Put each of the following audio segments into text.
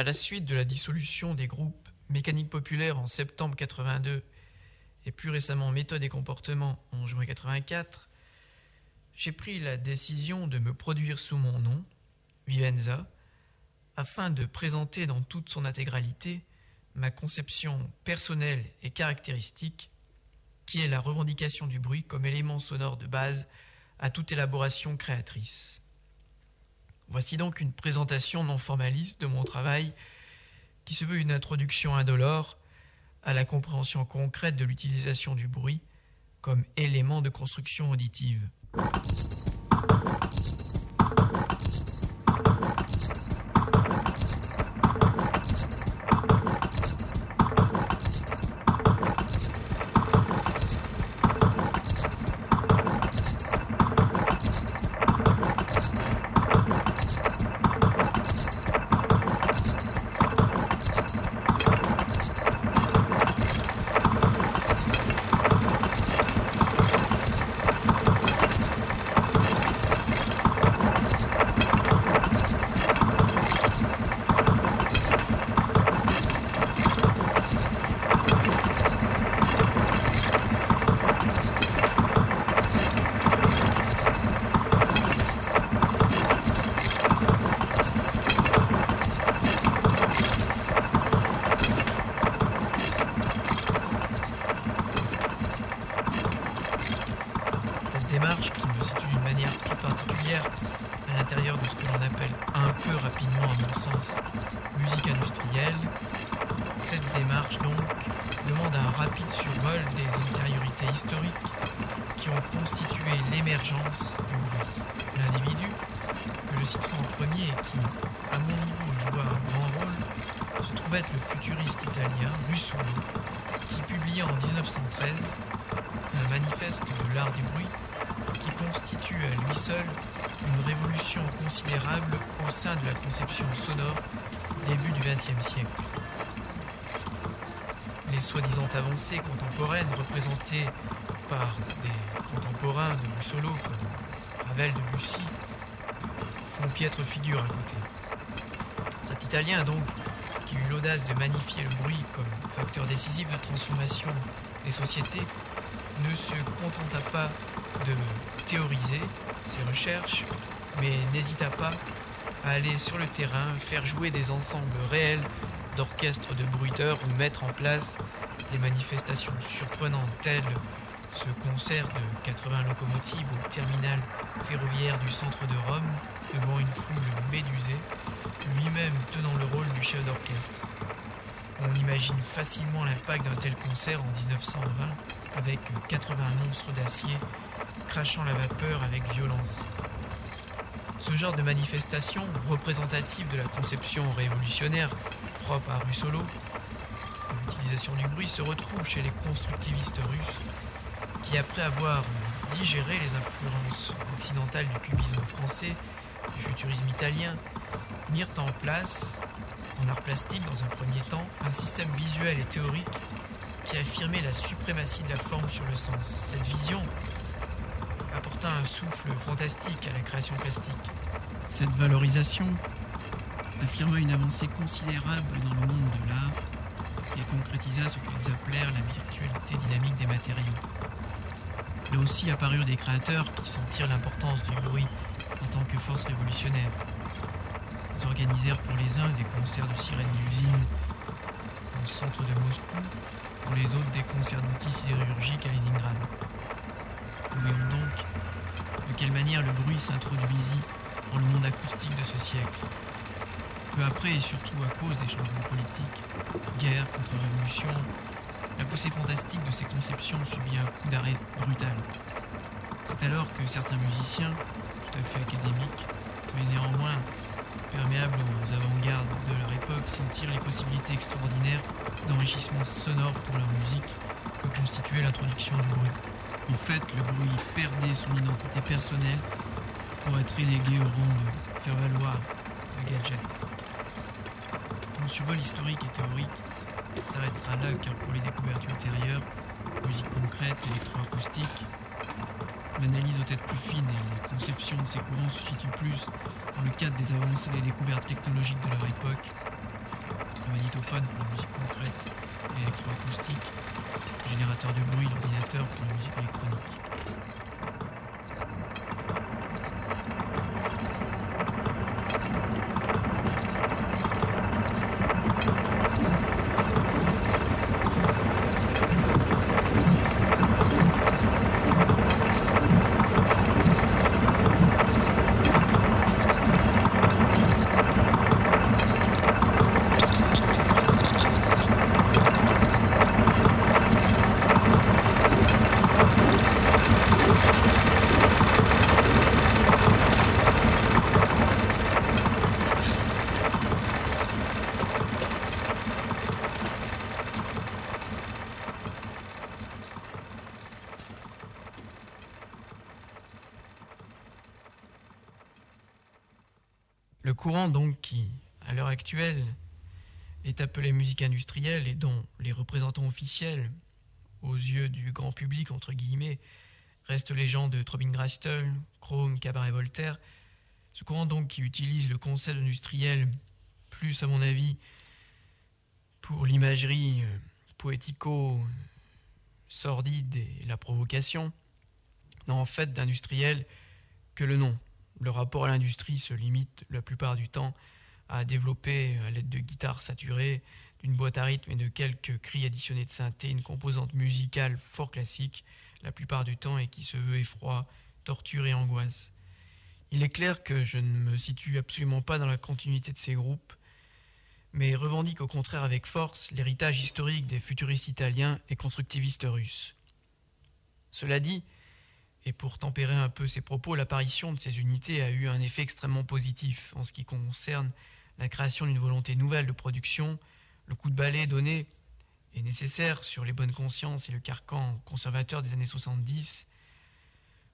À la suite de la dissolution des groupes Mécanique Populaire en septembre 82 et plus récemment Méthode et Comportement en juin 84, j'ai pris la décision de me produire sous mon nom, Vivenza, afin de présenter dans toute son intégralité ma conception personnelle et caractéristique, qui est la revendication du bruit comme élément sonore de base à toute élaboration créatrice. Voici donc une présentation non formaliste de mon travail qui se veut une introduction indolore à la compréhension concrète de l'utilisation du bruit comme élément de construction auditive. sens musique industrielle. Cette démarche donc demande un rapide survol des antériorités historiques qui ont constitué l'émergence du mouvement. L'individu, que je citerai en premier et qui, à mon niveau, joua un grand rôle, se trouve être le futuriste italien Russolo, qui publia en 1913 un manifeste de l'art du bruit qui constitue à lui seul avancées contemporaines représentées par des contemporains de Russolo comme Ravel de Bussy font piètre figure à côté. Cet Italien donc, qui eut l'audace de magnifier le bruit comme facteur décisif de transformation des sociétés, ne se contenta pas de théoriser ses recherches, mais n'hésita pas à aller sur le terrain, faire jouer des ensembles réels d'orchestres de bruiteurs ou mettre en place des manifestations surprenantes telles ce concert de 80 locomotives au terminal ferroviaire du centre de Rome devant une foule médusée, lui-même tenant le rôle du chef d'orchestre. On imagine facilement l'impact d'un tel concert en 1920 avec 80 monstres d'acier crachant la vapeur avec violence. Ce genre de manifestation, représentative de la conception révolutionnaire propre à Russolo, l'utilisation du bruit se retrouve chez les constructivistes russes qui, après avoir digéré les influences occidentales du cubisme français, du futurisme italien, mirent en place, en art plastique dans un premier temps, un système visuel et théorique qui affirmait la suprématie de la forme sur le sens. Cette vision apporta un souffle fantastique à la création plastique. Cette valorisation affirma une avancée considérable dans le monde de l'art et concrétisa ce qu'ils appelèrent la virtualité dynamique des matériaux. Là aussi apparurent des créateurs qui sentirent l'importance du bruit en tant que force révolutionnaire. Organisèrent pour les uns des concerts de sirènes d'usine au centre de Moscou, pour les autres des concerts d'outils sidérurgiques à Leningrad. Voyons donc de quelle manière le bruit s'introduisit dans le monde acoustique de ce siècle. Peu après, et surtout à cause des changements politiques, guerre, contre-révolution, la poussée fantastique de ces conceptions subit un coup d'arrêt brutal. C'est alors que certains musiciens, tout à fait académiques, mais néanmoins perméables aux avant-gardes de leur époque, sentirent les possibilités extraordinaires d'enrichissement sonore pour leur musique que constituait l'introduction du bruit. En fait, le bruit perdait son identité personnelle pour être relégué au rang de faire valoir le gadget survol historique et théorique s'arrêtera là car pour les découvertes ultérieures, musique concrète, électroacoustique, l'analyse doit être plus fine et la conception de ces courants se situe plus dans le cadre des avancées et des découvertes technologiques de leur époque magnétophone pour la musique concrète et électroacoustique, générateur de bruit, l'ordinateur pour la musique électronique. Le courant donc qui, à l'heure actuelle, est appelé musique industrielle et dont les représentants officiels, aux yeux du grand public, entre guillemets, restent les gens de Trobin Grastel, Chrome, Cabaret Voltaire, ce courant donc qui utilise le concept industriel plus, à mon avis, pour l'imagerie euh, poético-sordide et la provocation, n'a en fait d'industriel que le nom. Le rapport à l'industrie se limite la plupart du temps à développer, à l'aide de guitares saturées, d'une boîte à rythme et de quelques cris additionnés de synthé, une composante musicale fort classique, la plupart du temps, et qui se veut effroi, torture et angoisse. Il est clair que je ne me situe absolument pas dans la continuité de ces groupes, mais revendique au contraire avec force l'héritage historique des futuristes italiens et constructivistes russes. Cela dit, et pour tempérer un peu ses propos, l'apparition de ces unités a eu un effet extrêmement positif en ce qui concerne la création d'une volonté nouvelle de production, le coup de balai donné est nécessaire sur les bonnes consciences et le carcan conservateur des années 70.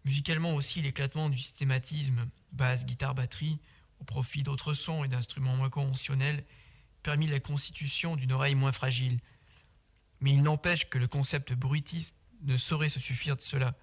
Musicalement aussi, l'éclatement du systématisme basse, guitare, batterie, au profit d'autres sons et d'instruments moins conventionnels, permit la constitution d'une oreille moins fragile. Mais il n'empêche que le concept bruitiste ne saurait se suffire de cela.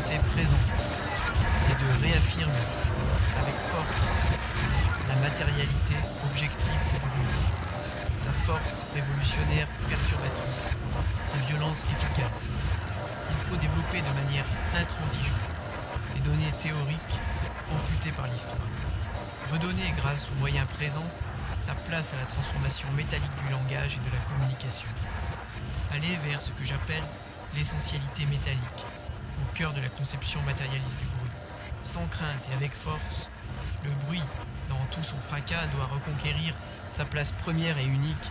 Présent et de réaffirmer avec force la matérialité objective du bruit, sa force révolutionnaire perturbatrice, sa violence efficace. Il faut développer de manière intransigeante les données théoriques amputées par l'histoire. Redonner grâce aux moyens présents sa place à la transformation métallique du langage et de la communication. Aller vers ce que j'appelle l'essentialité métallique, au cœur de la conception matérialiste du bruit. Sans crainte et avec force, le bruit, dans tout son fracas, doit reconquérir sa place première et unique,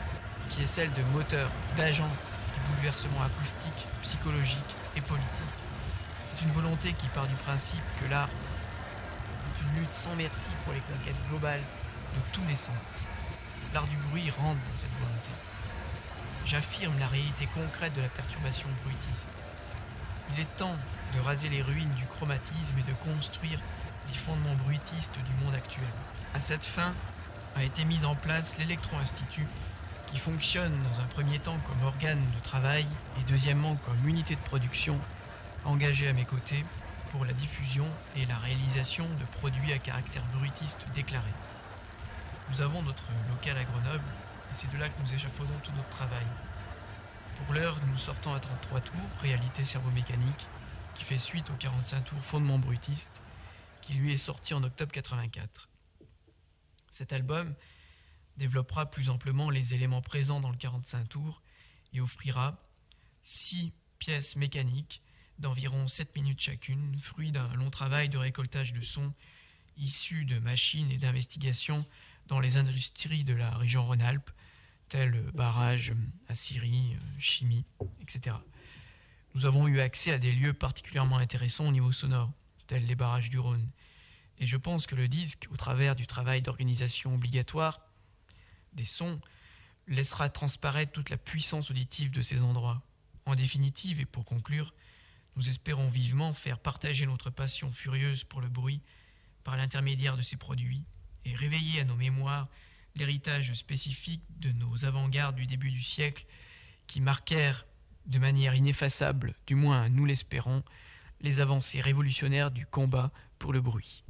qui est celle de moteur, d'agent du bouleversement acoustique, psychologique et politique. C'est une volonté qui part du principe que l'art est une lutte sans merci pour les conquêtes globales de tous les sens. L'art du bruit rentre dans cette volonté. J'affirme la réalité concrète de la perturbation bruitiste. Il est temps de raser les ruines du chromatisme et de construire les fondements bruitistes du monde actuel. À cette fin a été mise en place l'Electro-Institut, qui fonctionne dans un premier temps comme organe de travail et deuxièmement comme unité de production engagée à mes côtés pour la diffusion et la réalisation de produits à caractère bruitiste déclaré. Nous avons notre local à Grenoble et c'est de là que nous échafaudons tout notre travail. Pour l'heure, nous sortons à 33 tours, réalité cerveau-mécanique, qui fait suite au 45 tours fondement bruitiste, qui lui est sorti en octobre 84. Cet album développera plus amplement les éléments présents dans le 45 tours et offrira six pièces mécaniques d'environ 7 minutes chacune, fruit d'un long travail de récoltage de sons issus de machines et d'investigations dans les industries de la région Rhône-Alpes, telles barrages à Syrie, chimie, etc. Nous avons eu accès à des lieux particulièrement intéressants au niveau sonore, tels les barrages du Rhône. Et je pense que le disque, au travers du travail d'organisation obligatoire des sons, laissera transparaître toute la puissance auditive de ces endroits. En définitive, et pour conclure, nous espérons vivement faire partager notre passion furieuse pour le bruit par l'intermédiaire de ces produits et réveiller à nos mémoires l'héritage spécifique de nos avant-gardes du début du siècle qui marquèrent de manière ineffaçable, du moins nous l'espérons, les avancées révolutionnaires du combat pour le bruit.